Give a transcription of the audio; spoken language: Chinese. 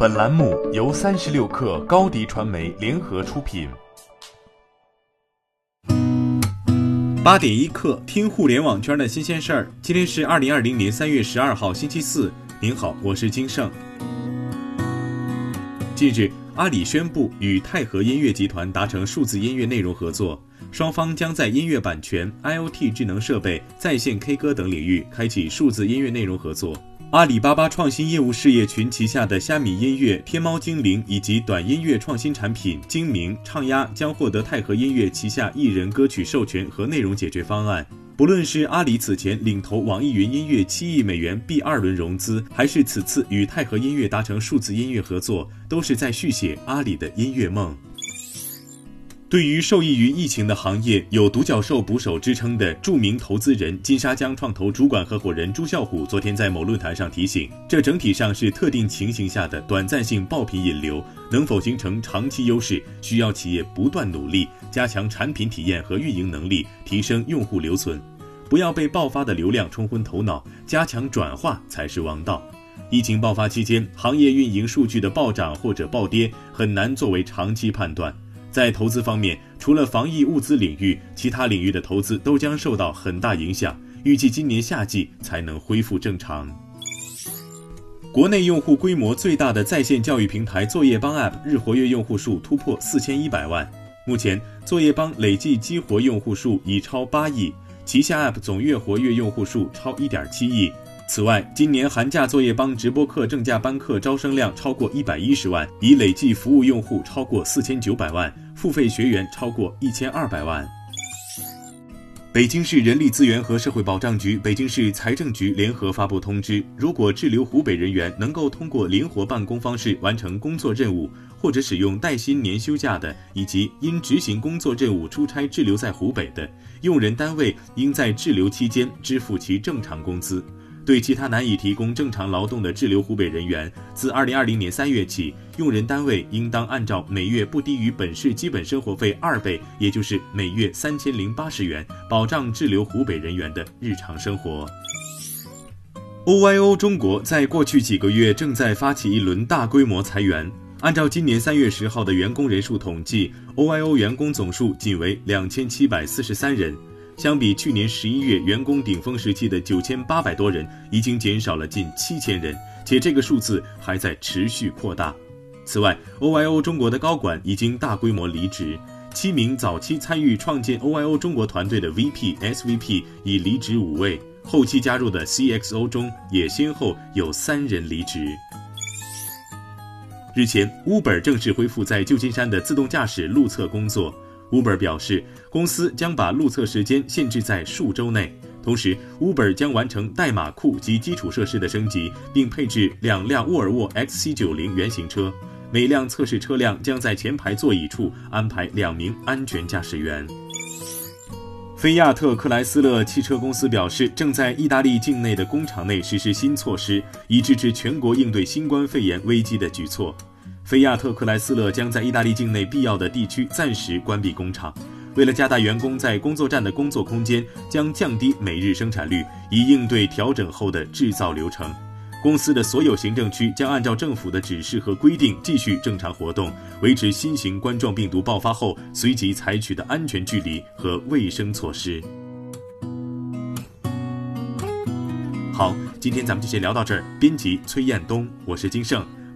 本栏目由三十六氪高低传媒联合出品。八点一刻，听互联网圈的新鲜事儿。今天是二零二零年三月十二号，星期四。您好，我是金盛。近日，阿里宣布与泰禾音乐集团达成数字音乐内容合作。双方将在音乐版权、IoT 智能设备、在线 K 歌等领域开启数字音乐内容合作。阿里巴巴创新业务事业群旗下的虾米音乐、天猫精灵以及短音乐创新产品精明唱鸭将获得泰禾音乐旗下艺人歌曲授权和内容解决方案。不论是阿里此前领投网易云音乐七亿美元 B 二轮融资，还是此次与泰禾音乐达成数字音乐合作，都是在续写阿里的音乐梦。对于受益于疫情的行业，有“独角兽捕手”之称的著名投资人金沙江创投主管合伙人朱啸虎，昨天在某论坛上提醒，这整体上是特定情形下的短暂性爆品引流，能否形成长期优势，需要企业不断努力，加强产品体验和运营能力，提升用户留存，不要被爆发的流量冲昏头脑，加强转化才是王道。疫情爆发期间，行业运营数据的暴涨或者暴跌，很难作为长期判断。在投资方面，除了防疫物资领域，其他领域的投资都将受到很大影响。预计今年夏季才能恢复正常。国内用户规模最大的在线教育平台作业帮 App 日活跃用户数突破四千一百万，目前作业帮累计激活用户数已超八亿，旗下 App 总月活跃用户数超一点七亿。此外，今年寒假作业帮直播课正价班课招生量超过一百一十万，已累计服务用户超过四千九百万，付费学员超过一千二百万。北京市人力资源和社会保障局、北京市财政局联合发布通知：如果滞留湖北人员能够通过灵活办公方式完成工作任务，或者使用带薪年休假的，以及因执行工作任务出差滞留在湖北的，用人单位应在滞留期间支付其正常工资。对其他难以提供正常劳动的滞留湖北人员，自二零二零年三月起，用人单位应当按照每月不低于本市基本生活费二倍，也就是每月三千零八十元，保障滞留湖北人员的日常生活。OYO 中国在过去几个月正在发起一轮大规模裁员，按照今年三月十号的员工人数统计，OYO 员工总数仅为两千七百四十三人。相比去年十一月员工顶峰时期的九千八百多人，已经减少了近七千人，且这个数字还在持续扩大。此外，OYO 中国的高管已经大规模离职，七名早期参与创建 OYO 中国团队的 VP、SVP 已离职五位，后期加入的 CXO 中也先后有三人离职。日前，Uber 正式恢复在旧金山的自动驾驶路测工作。Uber 表示，公司将把路测时间限制在数周内。同时，Uber 将完成代码库及基础设施的升级，并配置两辆沃尔沃 XC90 原型车。每辆测试车辆将在前排座椅处安排两名安全驾驶员。菲亚特克莱斯勒汽车公司表示，正在意大利境内的工厂内实施新措施，以支持全国应对新冠肺炎危机的举措。菲亚特克莱斯勒将在意大利境内必要的地区暂时关闭工厂，为了加大员工在工作站的工作空间，将降低每日生产率，以应对调整后的制造流程。公司的所有行政区将按照政府的指示和规定继续正常活动，维持新型冠状病毒爆发后随即采取的安全距离和卫生措施。好，今天咱们就先聊到这儿。编辑崔彦东，我是金盛。